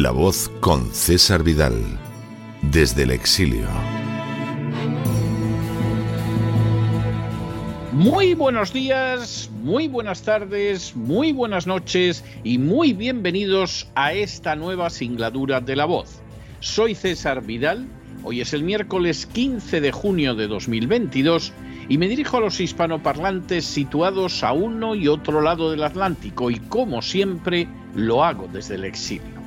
La voz con César Vidal, desde el exilio. Muy buenos días, muy buenas tardes, muy buenas noches y muy bienvenidos a esta nueva singladura de La voz. Soy César Vidal, hoy es el miércoles 15 de junio de 2022 y me dirijo a los hispanoparlantes situados a uno y otro lado del Atlántico y como siempre lo hago desde el exilio.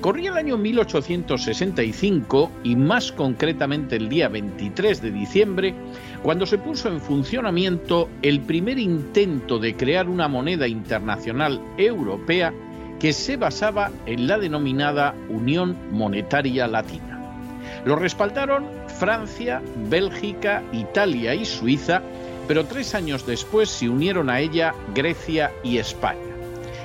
Corría el año 1865 y más concretamente el día 23 de diciembre, cuando se puso en funcionamiento el primer intento de crear una moneda internacional europea que se basaba en la denominada Unión Monetaria Latina. Lo respaldaron Francia, Bélgica, Italia y Suiza, pero tres años después se unieron a ella Grecia y España.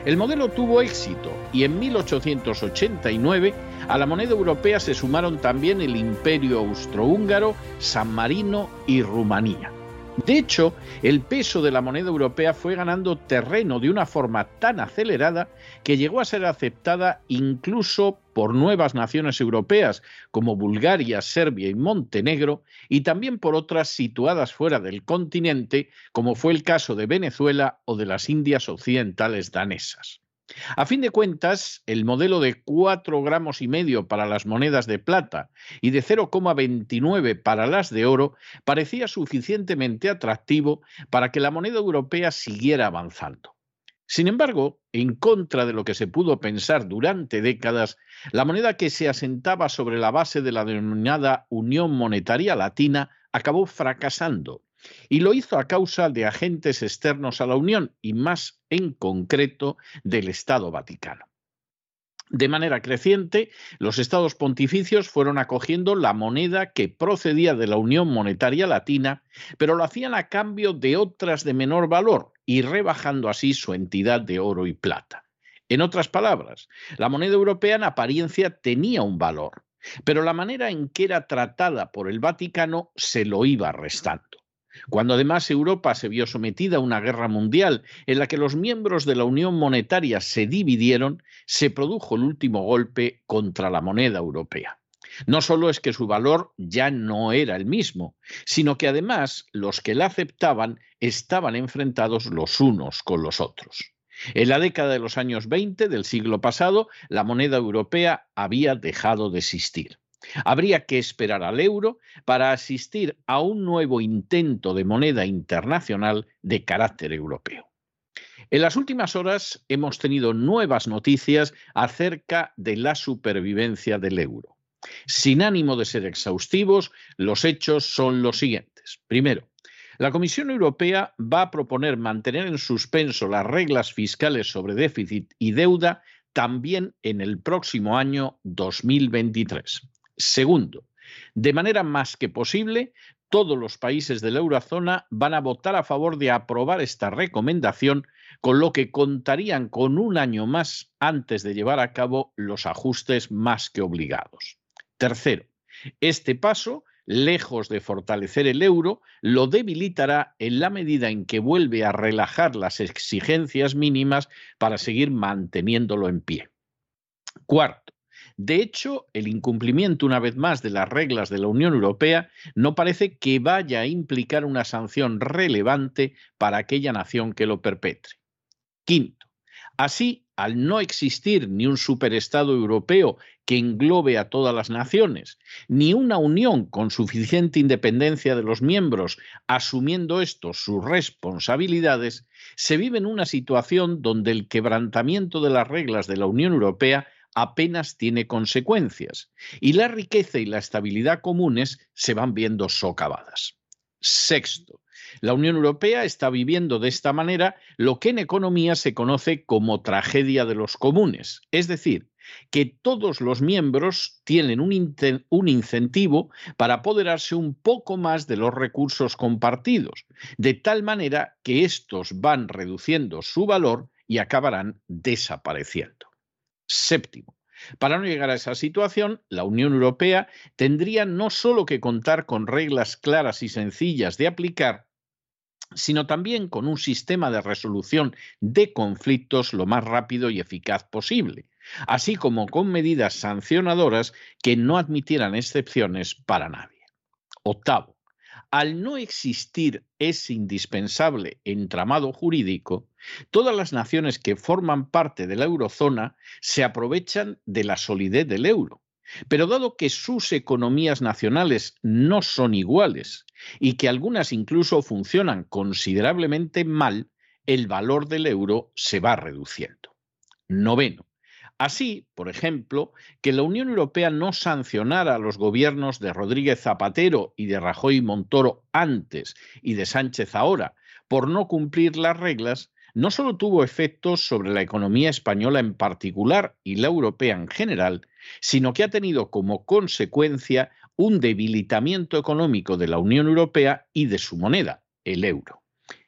El modelo tuvo éxito y en 1889 a la moneda europea se sumaron también el Imperio Austrohúngaro, San Marino y Rumanía. De hecho, el peso de la moneda europea fue ganando terreno de una forma tan acelerada que llegó a ser aceptada incluso por nuevas naciones europeas como Bulgaria, Serbia y Montenegro, y también por otras situadas fuera del continente, como fue el caso de Venezuela o de las Indias Occidentales danesas. A fin de cuentas, el modelo de 4 gramos y medio para las monedas de plata y de 0,29 para las de oro parecía suficientemente atractivo para que la moneda europea siguiera avanzando. Sin embargo, en contra de lo que se pudo pensar durante décadas, la moneda que se asentaba sobre la base de la denominada Unión Monetaria Latina acabó fracasando y lo hizo a causa de agentes externos a la Unión y más en concreto del Estado Vaticano. De manera creciente, los estados pontificios fueron acogiendo la moneda que procedía de la Unión Monetaria Latina, pero lo hacían a cambio de otras de menor valor y rebajando así su entidad de oro y plata. En otras palabras, la moneda europea en apariencia tenía un valor, pero la manera en que era tratada por el Vaticano se lo iba restando. Cuando además Europa se vio sometida a una guerra mundial en la que los miembros de la Unión Monetaria se dividieron, se produjo el último golpe contra la moneda europea. No solo es que su valor ya no era el mismo, sino que además los que la aceptaban estaban enfrentados los unos con los otros. En la década de los años 20 del siglo pasado, la moneda europea había dejado de existir. Habría que esperar al euro para asistir a un nuevo intento de moneda internacional de carácter europeo. En las últimas horas hemos tenido nuevas noticias acerca de la supervivencia del euro. Sin ánimo de ser exhaustivos, los hechos son los siguientes. Primero, la Comisión Europea va a proponer mantener en suspenso las reglas fiscales sobre déficit y deuda también en el próximo año 2023. Segundo, de manera más que posible, todos los países de la eurozona van a votar a favor de aprobar esta recomendación, con lo que contarían con un año más antes de llevar a cabo los ajustes más que obligados. Tercero, este paso, lejos de fortalecer el euro, lo debilitará en la medida en que vuelve a relajar las exigencias mínimas para seguir manteniéndolo en pie. Cuarto, de hecho, el incumplimiento una vez más de las reglas de la Unión Europea no parece que vaya a implicar una sanción relevante para aquella nación que lo perpetre. Quinto, así, al no existir ni un superestado europeo que englobe a todas las naciones, ni una unión con suficiente independencia de los miembros asumiendo estos sus responsabilidades, se vive en una situación donde el quebrantamiento de las reglas de la Unión Europea apenas tiene consecuencias y la riqueza y la estabilidad comunes se van viendo socavadas. Sexto, la Unión Europea está viviendo de esta manera lo que en economía se conoce como tragedia de los comunes, es decir, que todos los miembros tienen un, un, incentivo para apoderarse un poco más de los recursos compartidos, de tal manera que estos van reduciendo su valor y acabarán desapareciendo. Séptimo, para no llegar a esa situación, la Unión Europea tendría no solo que contar con reglas claras y sencillas de aplicar, sino también con un sistema de resolución de conflictos lo más rápido y eficaz posible, así como con medidas sancionadoras que no admitieran excepciones para nadie. Octavo, al no existir ese indispensable entramado jurídico, todas las naciones que forman parte de la eurozona se aprovechan de la solidez del euro. Pero dado que sus economías nacionales no son iguales y que algunas incluso funcionan considerablemente mal, el valor del euro se va reduciendo. Noveno, Así, por ejemplo, que la Unión Europea no sancionara a los gobiernos de Rodríguez Zapatero y de Rajoy Montoro antes y de Sánchez ahora por no cumplir las reglas, no solo tuvo efectos sobre la economía española en particular y la europea en general, sino que ha tenido como consecuencia un debilitamiento económico de la Unión Europea y de su moneda, el euro.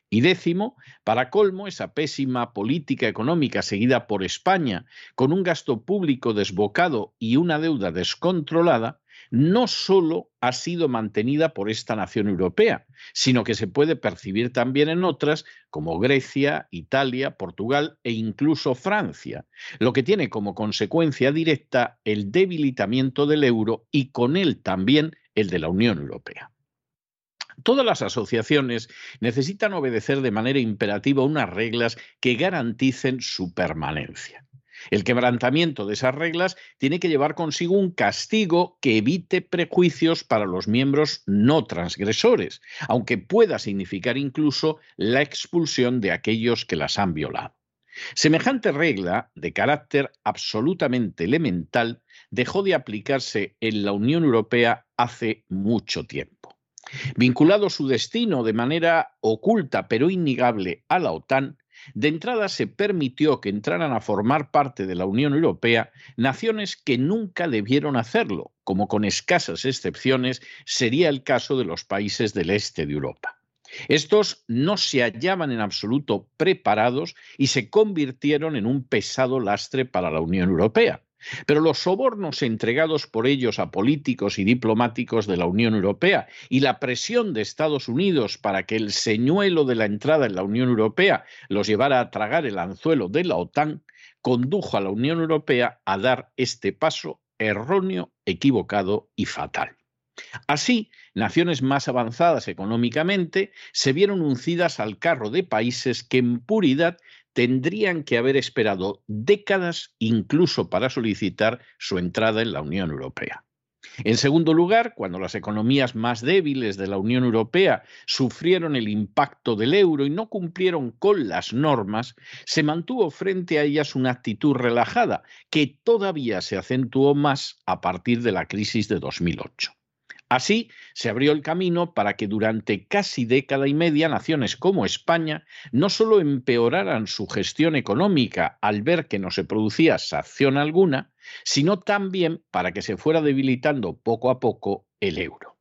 Y décimo, para colmo, esa pésima política económica seguida por España, con un gasto público desbocado y una deuda descontrolada, no solo ha sido mantenida por esta nación europea, sino que se puede percibir también en otras como Grecia, Italia, Portugal e incluso Francia, lo que tiene como consecuencia directa el debilitamiento del euro y con él también el de la Unión Europea. Todas las asociaciones necesitan obedecer de manera imperativa unas reglas que garanticen su permanencia. El quebrantamiento de esas reglas tiene que llevar consigo un castigo que evite prejuicios para los miembros no transgresores, aunque pueda significar incluso la expulsión de aquellos que las han violado. Semejante regla, de carácter absolutamente elemental, dejó de aplicarse en la Unión Europea hace mucho tiempo. Vinculado su destino de manera oculta pero innegable a la OTAN, de entrada se permitió que entraran a formar parte de la Unión Europea naciones que nunca debieron hacerlo, como con escasas excepciones sería el caso de los países del este de Europa. Estos no se hallaban en absoluto preparados y se convirtieron en un pesado lastre para la Unión Europea. Pero los sobornos entregados por ellos a políticos y diplomáticos de la Unión Europea y la presión de Estados Unidos para que el señuelo de la entrada en la Unión Europea los llevara a tragar el anzuelo de la OTAN condujo a la Unión Europea a dar este paso erróneo, equivocado y fatal. Así, naciones más avanzadas económicamente se vieron uncidas al carro de países que en puridad tendrían que haber esperado décadas incluso para solicitar su entrada en la Unión Europea. En segundo lugar, cuando las economías más débiles de la Unión Europea sufrieron el impacto del euro y no cumplieron con las normas, se mantuvo frente a ellas una actitud relajada que todavía se acentuó más a partir de la crisis de 2008. Así se abrió el camino para que durante casi década y media naciones como España no solo empeoraran su gestión económica al ver que no se producía sanción alguna, sino también para que se fuera debilitando poco a poco el euro.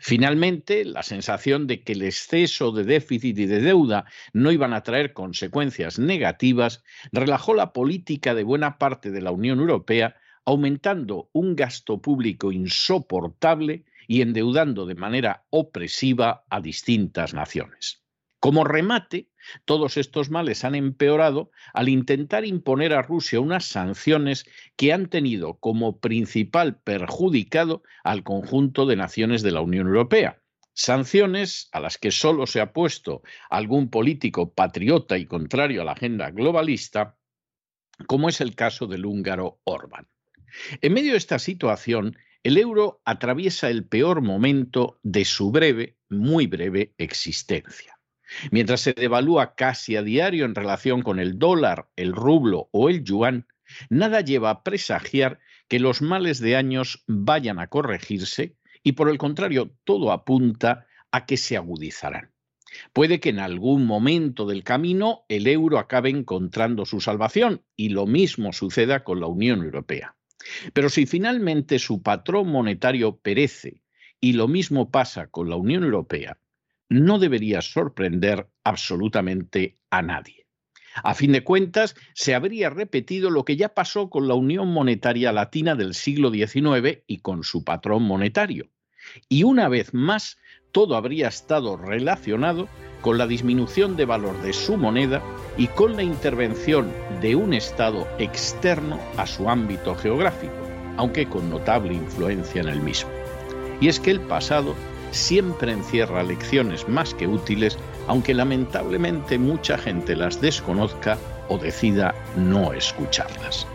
Finalmente, la sensación de que el exceso de déficit y de deuda no iban a traer consecuencias negativas relajó la política de buena parte de la Unión Europea, aumentando un gasto público insoportable y endeudando de manera opresiva a distintas naciones. Como remate, todos estos males han empeorado al intentar imponer a Rusia unas sanciones que han tenido como principal perjudicado al conjunto de naciones de la Unión Europea. Sanciones a las que solo se ha puesto algún político patriota y contrario a la agenda globalista, como es el caso del húngaro Orbán. En medio de esta situación, el euro atraviesa el peor momento de su breve, muy breve existencia. Mientras se devalúa casi a diario en relación con el dólar, el rublo o el yuan, nada lleva a presagiar que los males de años vayan a corregirse y por el contrario todo apunta a que se agudizarán. Puede que en algún momento del camino el euro acabe encontrando su salvación y lo mismo suceda con la Unión Europea. Pero si finalmente su patrón monetario perece, y lo mismo pasa con la Unión Europea, no debería sorprender absolutamente a nadie. A fin de cuentas, se habría repetido lo que ya pasó con la Unión Monetaria Latina del siglo XIX y con su patrón monetario. Y una vez más, todo habría estado relacionado con la disminución de valor de su moneda y con la intervención de un Estado externo a su ámbito geográfico, aunque con notable influencia en el mismo. Y es que el pasado siempre encierra lecciones más que útiles, aunque lamentablemente mucha gente las desconozca o decida no escucharlas.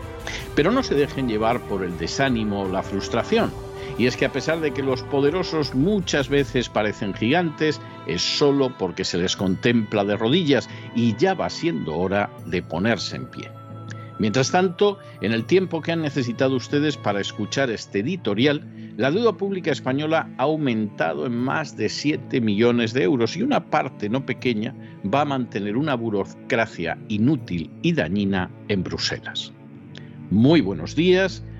Pero no se dejen llevar por el desánimo o la frustración y es que a pesar de que los poderosos muchas veces parecen gigantes, es solo porque se les contempla de rodillas y ya va siendo hora de ponerse en pie. Mientras tanto, en el tiempo que han necesitado ustedes para escuchar este editorial, la deuda pública española ha aumentado en más de 7 millones de euros y una parte no pequeña va a mantener una burocracia inútil y dañina en Bruselas. Muy buenos días